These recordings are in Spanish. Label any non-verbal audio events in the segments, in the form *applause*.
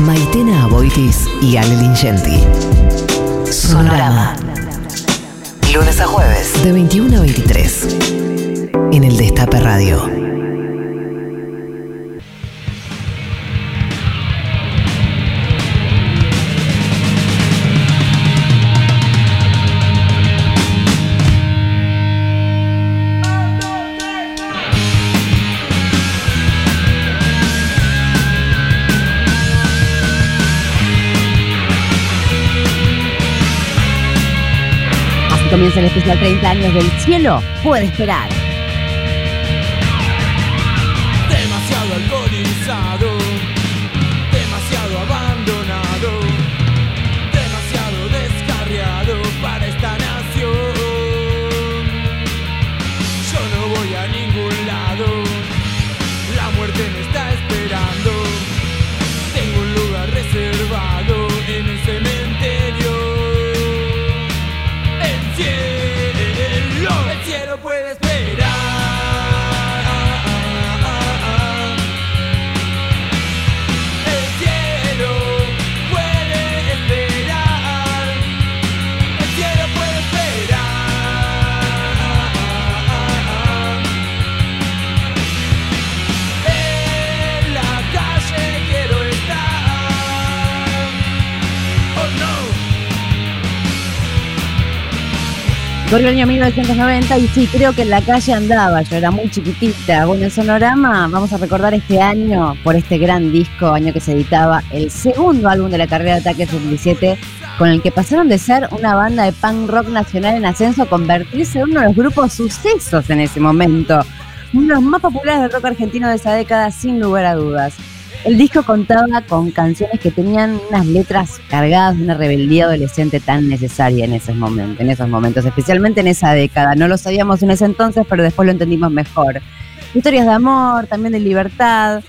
Maitena Aboitis y Ale Lingenti. Sonorama. Lunes a jueves. De 21 a 23. En el Destape Radio. Comienza el especial 30 años del cielo, puede esperar. Demasiado alcoholizado, Corrió el año 1990 y sí, creo que en la calle andaba, yo era muy chiquitita. Bueno, en Sonorama vamos a recordar este año por este gran disco, año que se editaba el segundo álbum de la carrera de Ataque 77, con el que pasaron de ser una banda de punk rock nacional en ascenso a convertirse en uno de los grupos sucesos en ese momento. Uno de los más populares del rock argentino de esa década, sin lugar a dudas. El disco contaba con canciones que tenían unas letras cargadas de una rebeldía adolescente tan necesaria en esos momentos, en esos momentos, especialmente en esa década. No lo sabíamos en ese entonces, pero después lo entendimos mejor. Historias de amor, también de libertad.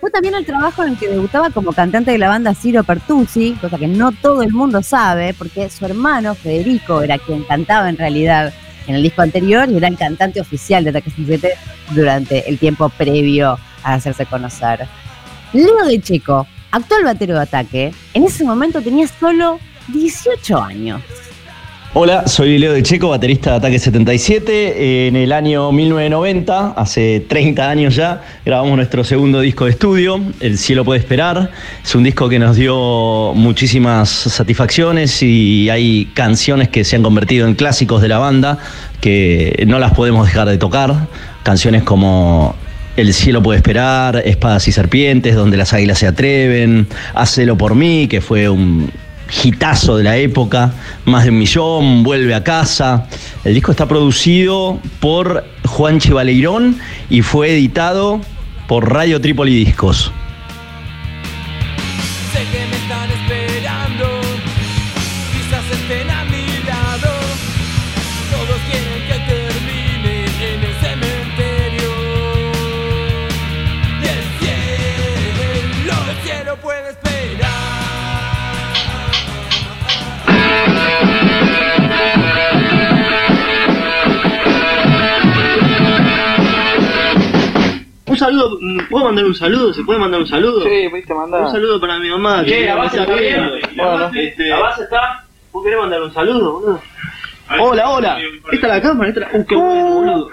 Fue también el trabajo en el que debutaba como cantante de la banda Ciro Pertusi, cosa que no todo el mundo sabe, porque su hermano Federico era quien cantaba en realidad en el disco anterior y era el cantante oficial de Ataque 77 durante el tiempo previo a hacerse conocer. Leo de Checo, actual batero de ataque, en ese momento tenía solo 18 años. Hola, soy Leo de Checo, baterista de Ataque 77. En el año 1990, hace 30 años ya, grabamos nuestro segundo disco de estudio, El cielo puede esperar. Es un disco que nos dio muchísimas satisfacciones y hay canciones que se han convertido en clásicos de la banda que no las podemos dejar de tocar. Canciones como el cielo puede esperar, Espadas y Serpientes, donde las águilas se atreven, Hacelo por mí, que fue un hitazo de la época, más de un millón, Vuelve a casa. El disco está producido por Juan Chivaleirón y fue editado por Radio Trípoli Discos. Saludo, ¿puedo mandar un saludo? ¿Se puede mandar un saludo? Sí, pudiste mandar. Un saludo para mi mamá. que la me base está está bien. viendo. La Bueno, base- este, la base está. ¿Vos querés mandar un saludo, boludo? Hola, hola. Esta es la cámara, esta es la... Uh, qué bueno, boludo.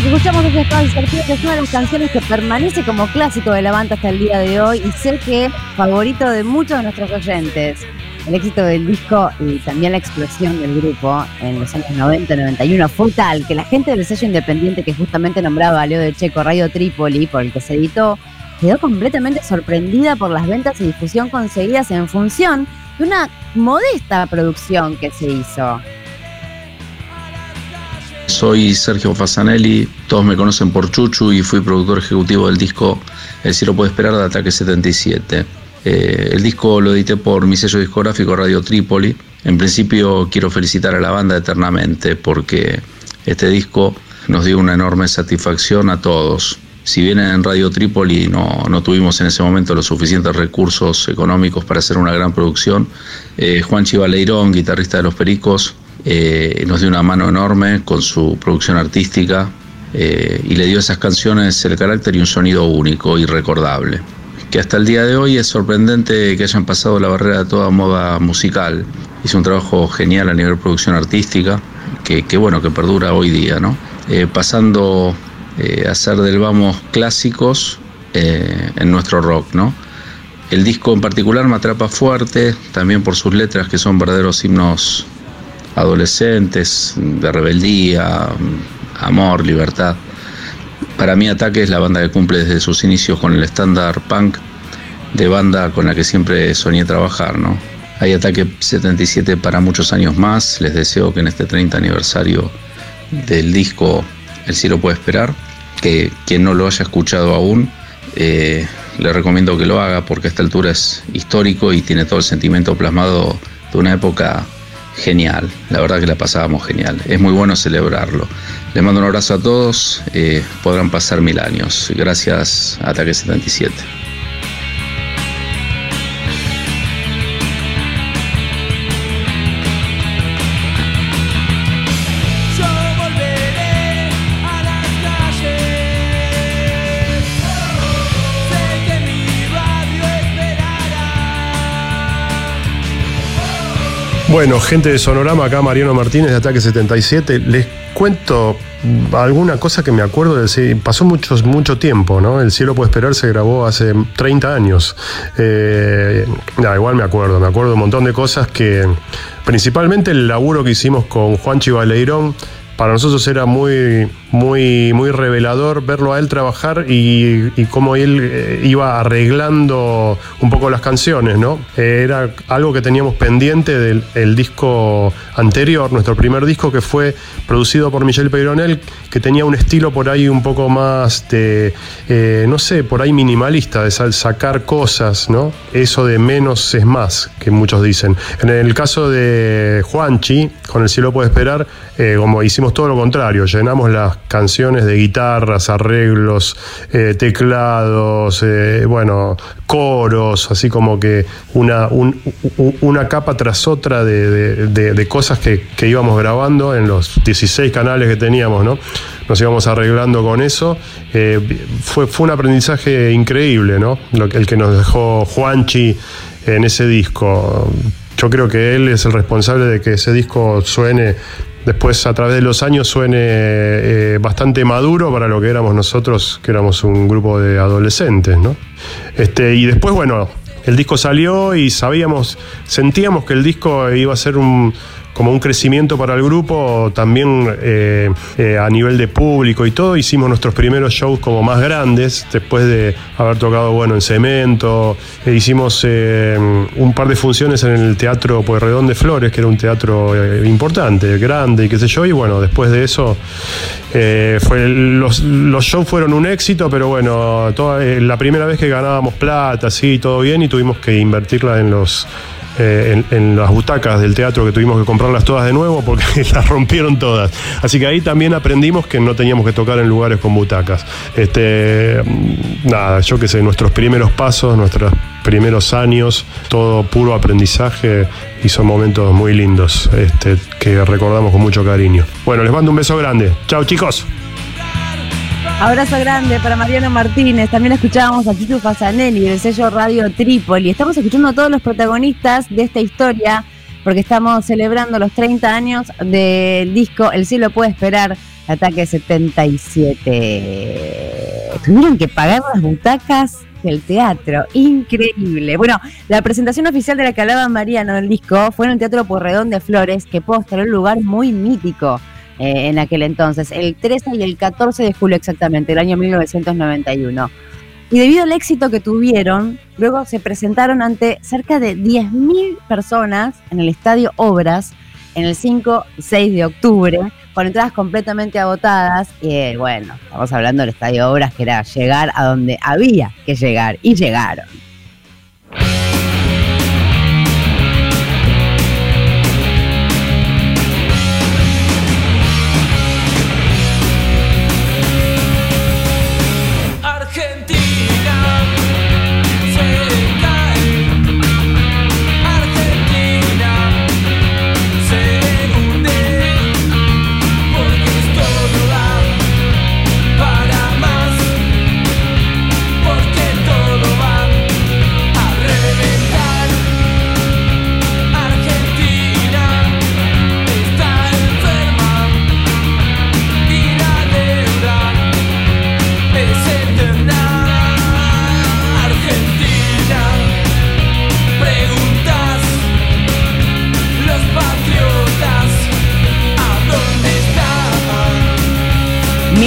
Lo que escuchamos es Estado Insertido, que es una de las canciones que permanece como clásico de la banda hasta el día de hoy y sé que favorito de muchos de nuestros oyentes. El éxito del disco y también la explosión del grupo en los años 90, 91 fue tal que la gente del sello independiente que justamente nombraba Leo de Checo, Radio Trípoli, por el que se editó, quedó completamente sorprendida por las ventas y difusión conseguidas en función de una modesta producción que se hizo. Soy Sergio Fasanelli, todos me conocen por Chuchu y fui productor ejecutivo del disco El cielo puede esperar de Ataque 77. Eh, el disco lo edité por mi sello discográfico Radio Trípoli. En principio quiero felicitar a la banda eternamente porque este disco nos dio una enorme satisfacción a todos. Si bien en Radio Trípoli no, no tuvimos en ese momento los suficientes recursos económicos para hacer una gran producción, eh, Juan Chivaleirón, guitarrista de Los Pericos, eh, nos dio una mano enorme con su producción artística eh, y le dio a esas canciones el carácter y un sonido único y recordable. Que hasta el día de hoy es sorprendente que hayan pasado la barrera de toda moda musical. Hizo un trabajo genial a nivel producción artística, que, bueno, que perdura hoy día, ¿no? Eh, pasando a ser del vamos clásicos en nuestro rock, ¿no? El disco en particular me atrapa fuerte, también por sus letras que son verdaderos himnos adolescentes, de rebeldía, amor, libertad. Para mí Ataque es la banda que cumple desde sus inicios con el estándar punk de banda con la que siempre soñé trabajar, ¿no? Hay Ataque 77 para muchos años más, les deseo que en este 30 aniversario del disco El cielo puede esperar, que quien no lo haya escuchado aún, eh, le recomiendo que lo haga porque a esta altura es histórico y tiene todo el sentimiento plasmado de una época genial, la verdad que la pasábamos genial, es muy bueno celebrarlo. Les mando un abrazo a todos, eh, podrán pasar mil años. Gracias, Ataque 77. Bueno, gente de Sonorama, acá Mariano Martínez de Ataque 77. Les cuento alguna cosa que me acuerdo de pasó mucho, mucho tiempo, ¿no? El cielo puede esperar se grabó hace 30 años. Eh, igual me acuerdo, me acuerdo un montón de cosas que, principalmente el laburo que hicimos con Juan Chivaleirón, para nosotros era muy, muy, muy revelador verlo a él trabajar y, cómo él eh, iba arreglando un poco las canciones, ¿no? Era algo que teníamos pendiente del disco anterior, nuestro primer disco que fue producido por Michel Peyronel, que tenía un estilo por ahí un poco más de, eh, no sé, por ahí minimalista, de sacar cosas, ¿no? Eso de menos es más, que muchos dicen. En el caso de Juanchi, con El cielo puede esperar, eh, como hicimos todo lo contrario, llenamos las canciones de guitarras, arreglos, eh, teclados, eh, bueno, coros, así como que una, una capa tras otra de, cosas que, íbamos grabando en los 16 canales que teníamos, ¿no? Nos íbamos arreglando con eso. fue, fue un aprendizaje increíble, ¿no? el que nos dejó Juanchi en ese disco. Yo creo que él es el responsable de que ese disco suene después a través de los años suene eh, bastante maduro para lo que éramos nosotros, que éramos un grupo de adolescentes, ¿no? Este, y después, bueno, el disco salió y sabíamos, sentíamos que el disco iba a ser un, como un crecimiento para el grupo, también eh, eh, a nivel de público y todo. Hicimos nuestros primeros shows como más grandes, después de haber tocado bueno en Cemento. E hicimos eh, un par de funciones en el Teatro Pueyrredón de Flores, que era un teatro importante, grande y qué sé yo. Y bueno, después de eso, fue, los, los, shows fueron un éxito, pero bueno, toda, la primera vez que ganábamos plata, sí, todo bien, y tuvimos que invertirla en los eh, en, las butacas del teatro que tuvimos que comprarlas todas de nuevo porque *laughs* las rompieron todas. Así que ahí también aprendimos que no teníamos que tocar en lugares con butacas. Este, mm, nada, yo qué sé, nuestros primeros pasos, nuestros primeros años, todo puro aprendizaje y son momentos muy lindos este, que recordamos con mucho cariño. Bueno, les mando un beso grande. Chao chicos. Abrazo grande para Mariano Martínez. También escuchábamos a Tito Fasanelli del sello Radio Trípoli. Estamos escuchando a todos los protagonistas de esta historia porque estamos celebrando los 30 años del disco El cielo puede esperar Ataque 77. Tuvieron que pagar las butacas del teatro. Increíble. Bueno, la presentación oficial de la que hablaba Mariano del disco fue en el Teatro Porredón de Flores, que postra un lugar muy mítico eh, en aquel entonces, el 13 y el 14 de julio exactamente, el año 1991. Y debido al éxito que tuvieron, luego se presentaron ante cerca de 10.000 personas en el Estadio Obras en el 5 y 6 de octubre, con entradas completamente agotadas. Y bueno, estamos hablando del Estadio Obras, que era llegar a donde había que llegar, y llegaron.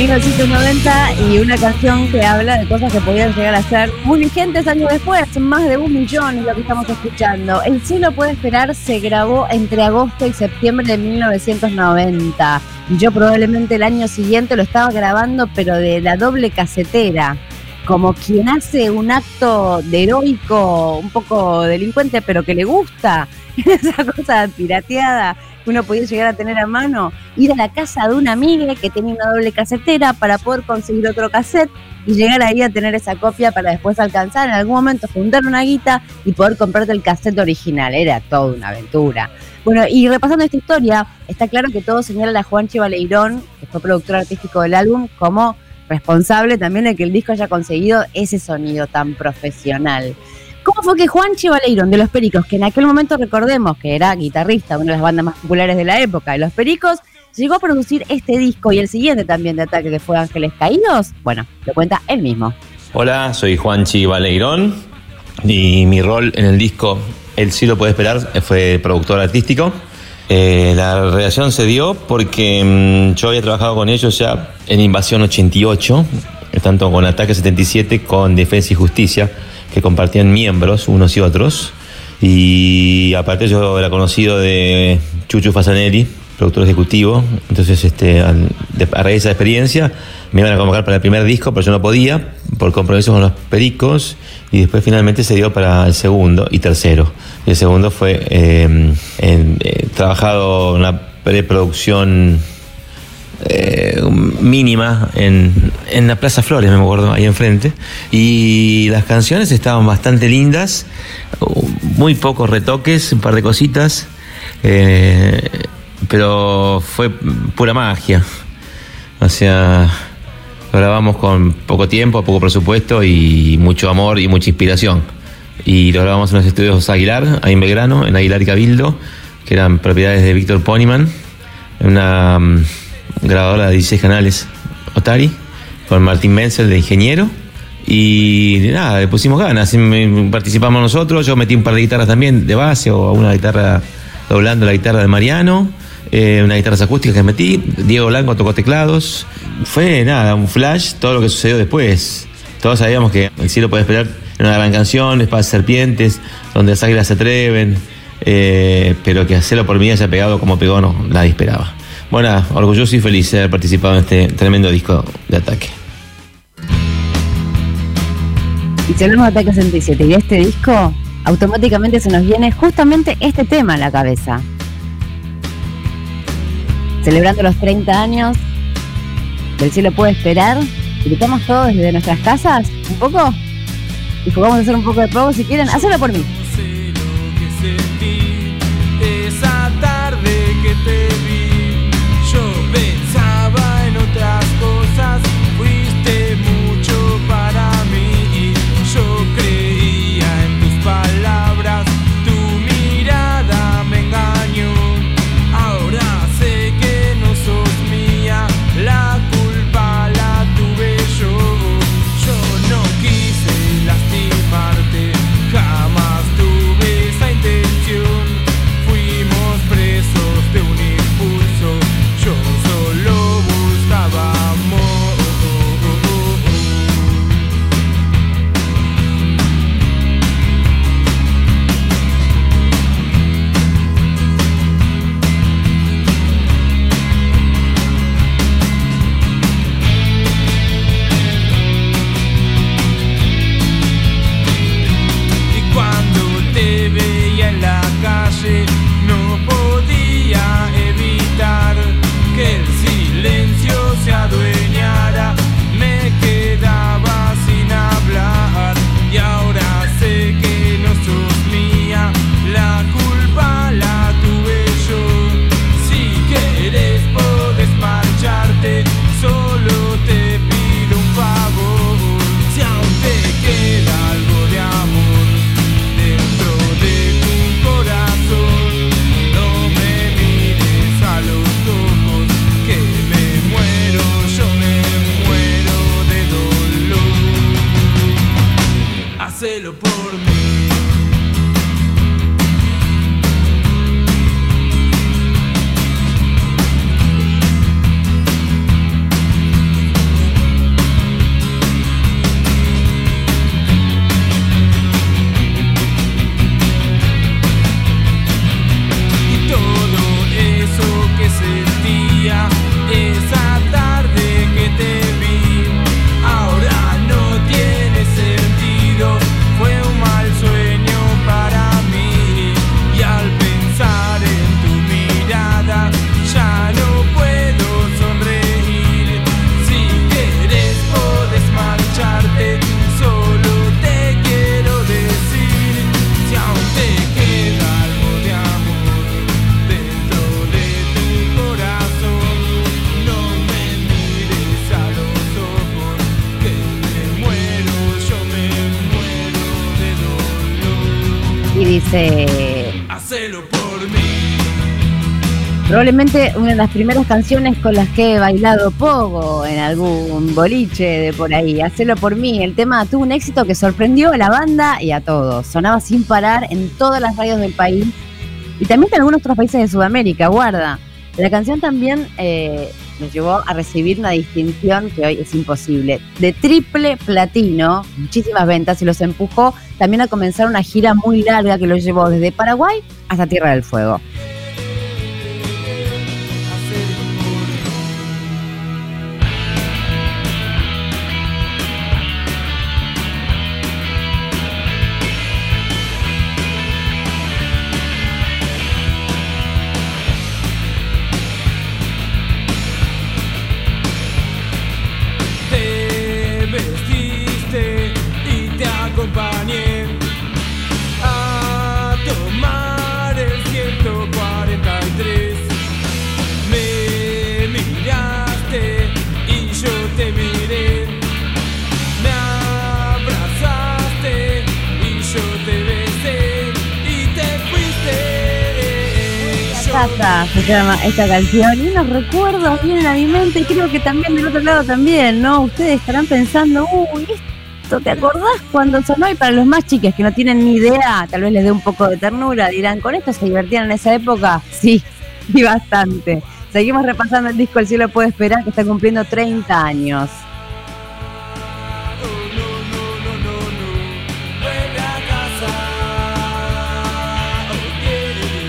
1990 y una canción que habla de cosas que podían llegar a ser muy vigentes años después, más de un millón es lo que estamos escuchando. El cielo puede esperar se grabó entre agosto y septiembre de 1990. Yo probablemente el año siguiente lo estaba grabando, pero de la doble casetera. Como quien hace un acto heroico, un poco delincuente, pero que le gusta. Esa cosa pirateada que uno podía llegar a tener a mano. Ir a la casa de una amiga que tenía una doble casetera para poder conseguir otro cassette y llegar ahí a tener esa copia para después alcanzar en algún momento juntar una guita y poder comprarte el cassette original. Era toda una aventura. Bueno, y repasando esta historia, está claro que todo señala a Juanchi Baleirón, que fue productor artístico del álbum, como responsable también de que el disco haya conseguido ese sonido tan profesional. ¿Cómo fue que Juanchi Baleirón de Los Pericos, que en aquel momento recordemos que era guitarrista, una de las bandas más populares de la época, de Los Pericos, llegó a producir este disco y el siguiente también de Ataque, que fue Ángeles Caídos? Bueno, lo cuenta él mismo. Hola, soy Juanchi Baleirón y mi rol en el disco El sí lo puede esperar fue productor artístico. Eh, la relación se dio porque mm, yo había trabajado con ellos ya en Invasión 88, tanto con Ataque 77, con Defensa y Justicia, que compartían miembros unos y otros. Y aparte yo era conocido de Chuchu Fasanelli, productor ejecutivo. Entonces, este, al- de- a raíz de esa experiencia, me iban a convocar para el primer disco, pero yo no podía, por compromiso con los pericos. Y después finalmente se dio para el segundo y tercero. El segundo fue eh, en- eh, trabajado en una preproducción eh, mínima en, en la Plaza Flores, me acuerdo, ahí enfrente. Y las canciones estaban bastante lindas, uh, muy pocos retoques, un par de cositas, eh, pero fue pura magia. O sea, grabamos con poco tiempo, poco presupuesto y mucho amor y mucha inspiración. Y lo grabamos en los estudios Aguilar, ahí en Belgrano, en Aguilar y Cabildo, que eran propiedades de Víctor Ponyman, una mm, grabadora de 16 canales Otari, con Martín Menzel de ingeniero. Y nada, le pusimos ganas, participamos nosotros, yo metí un par de guitarras también de base o una guitarra doblando la guitarra de Mariano, eh, una guitarra acústica que metí, Diego Blanco tocó teclados. Fue nada, un flash, todo lo que sucedió después. Todos sabíamos que El cielo puede esperar era una gran canción, Espadas Serpientes, donde las águilas se atreven, eh, pero que hacerlo por mí haya pegado como pegó, no, nadie esperaba. Bueno, orgulloso y feliz de haber participado en este tremendo disco de ataque. Y si hablamos de Ataque 67 y de este disco, automáticamente se nos viene justamente este tema a la cabeza. Celebrando los 30 años del cielo puede esperar, gritamos todos desde nuestras casas, un poco, y jugamos a hacer un poco de poco si quieren, hacerlo por mí. Hacelo por mí. probablemente una de las primeras canciones con las que he bailado poco en algún boliche de por ahí. Hacelo por mí. El tema tuvo un éxito que sorprendió a la banda y a todos. Sonaba sin parar en todas las radios del país y también en algunos otros países de Sudamérica. Guarda. La canción también eh, nos llevó a recibir una distinción que hoy es imposible. De triple platino, muchísimas ventas y los empujó también a comenzar una gira muy larga que los llevó desde Paraguay hasta Tierra del Fuego. Esta canción y unos recuerdos vienen a mi mente y creo que también del otro lado también, ¿no? Ustedes estarán pensando, uy, esto, ¿te acordás cuando sonó? Y para los más chiques que no tienen ni idea, tal vez les dé un poco de ternura, dirán, ¿con esto se divertían en esa época? Sí, y bastante. Seguimos repasando el disco El cielo puede esperar que está cumpliendo 30 años.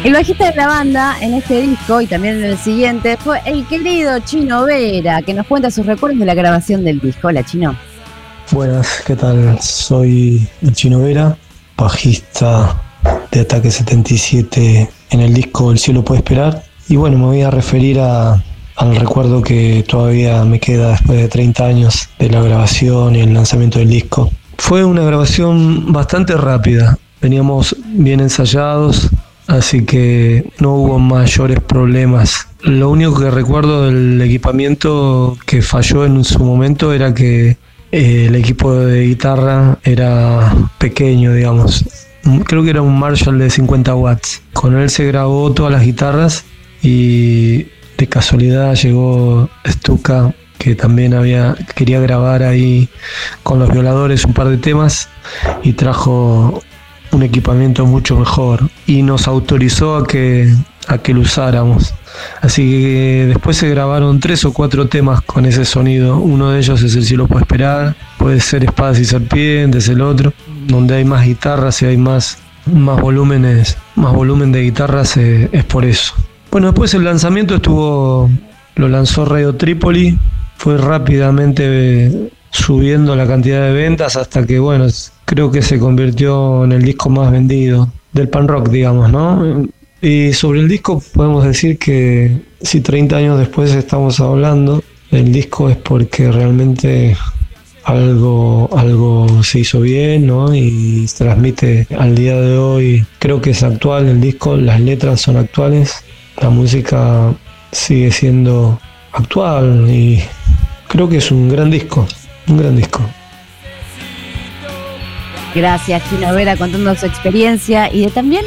El bajista de la banda en este disco y también en el siguiente fue el querido Chino Vera, que nos cuenta sus recuerdos de la grabación del disco. Hola, Chino. Buenas, ¿qué tal? Soy el Chino Vera, bajista de Ataque 77 en el disco El cielo puede esperar. Y bueno, me voy a referir al recuerdo que todavía me queda después de 30 años de la grabación y el lanzamiento del disco. Fue una grabación bastante rápida, veníamos bien ensayados, así que no hubo mayores problemas. Lo único que recuerdo del equipamiento que falló en su momento era que eh, el equipo de guitarra era pequeño, digamos. Creo que era un Marshall de 50 watts. Con él se grabó todas las guitarras y de casualidad llegó Stuka, que también había, quería grabar ahí con los violadores un par de temas y trajo un equipamiento mucho mejor y nos autorizó a que, a que lo usáramos. Así que después se grabaron tres o cuatro temas con ese sonido. Uno de ellos es El cielo puede esperar, puede ser Espadas y Serpientes, el otro, donde hay más guitarras y hay más, más volúmenes, más volumen de guitarras eh, es por eso. Bueno, después el lanzamiento estuvo, lo lanzó Radio Trípoli, fue rápidamente eh, subiendo la cantidad de ventas hasta que, bueno, creo que se convirtió en el disco más vendido del pan rock, digamos, ¿no? Y sobre el disco podemos decir que si 30 años después estamos hablando, el disco es porque realmente algo, algo se hizo bien, ¿no? Y transmite al día de hoy. Creo que es actual el disco, las letras son actuales, la música sigue siendo actual y creo que es un gran disco, un gran disco. Gracias, Chino Vera, contando su experiencia y de también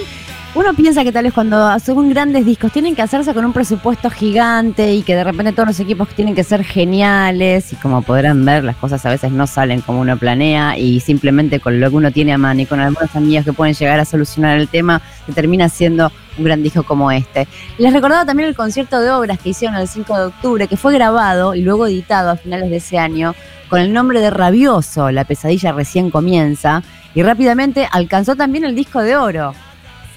Uno piensa que tal vez cuando son grandes discos tienen que hacerse con un presupuesto gigante y que de repente todos los equipos tienen que ser geniales y como podrán ver las cosas a veces no salen como uno planea y simplemente con lo que uno tiene a mano y con algunos amigos que pueden llegar a solucionar el tema se termina siendo un gran disco como este. Les recordaba también el concierto de obras que hicieron el 5 de octubre que fue grabado y luego editado a finales de ese año con el nombre de Rabioso, La pesadilla recién comienza y rápidamente alcanzó también el disco de oro.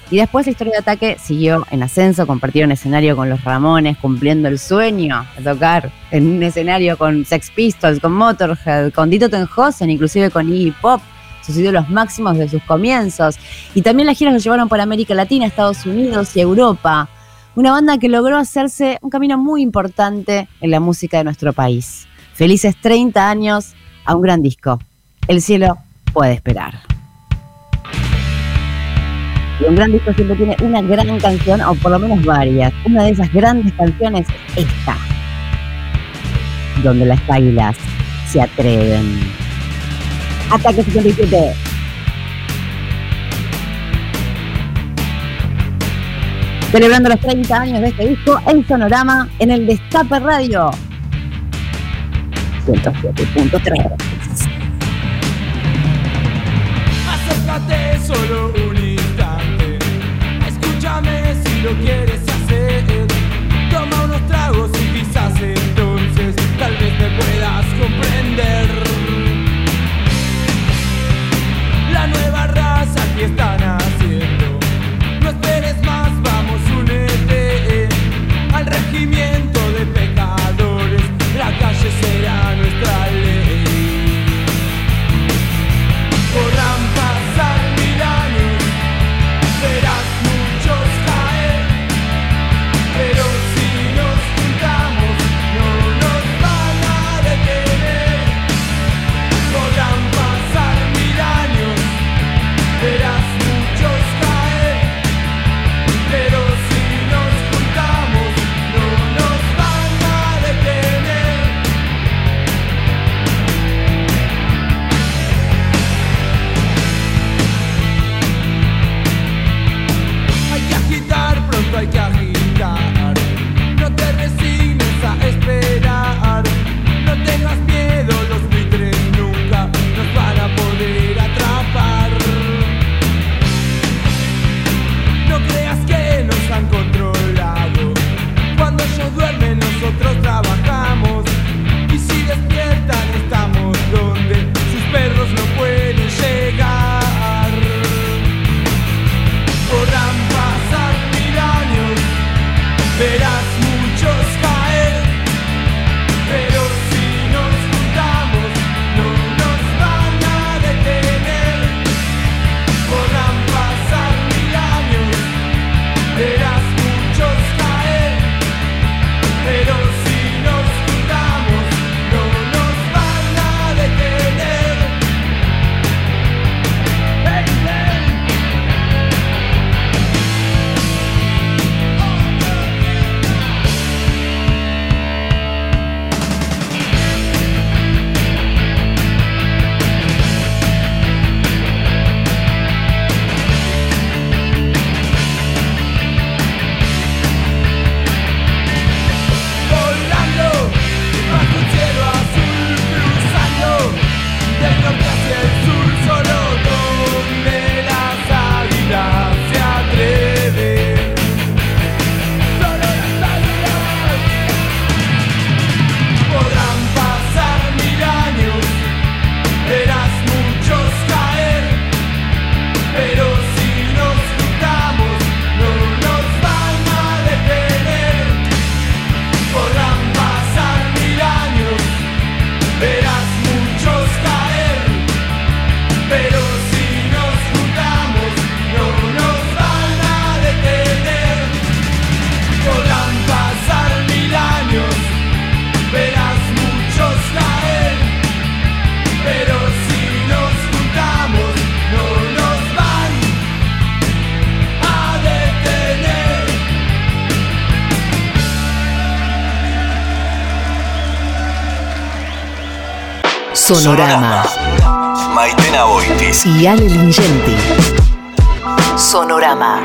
Y después la historia de ataque siguió en ascenso, compartieron escenario con los Ramones, cumpliendo el sueño de tocar en un escenario con Sex Pistols, con Motorhead, con Dito Tenhosen, inclusive con Iggy Pop, sus ídolos máximos de sus comienzos. Y también las giras los llevaron por América Latina, Estados Unidos y Europa. Una banda que logró hacerse un camino muy importante en la música de nuestro país. Felices 30 años a un gran disco. El cielo puede esperar. Y un gran disco siempre tiene una gran canción, o por lo menos varias. Una de esas grandes canciones es esta, donde las águilas se atreven. Ataque 77. Celebrando los 30 años de este disco, el sonorama en el Destape Radio. 107.3. Acércate solo un instante. Escúchame si lo quieres hacer. Toma unos tragos y quizás entonces tal vez me puedas comprender. La nueva raza que están Sonorama. Maitena Boitis. Y Ale Lingenti. Sonorama.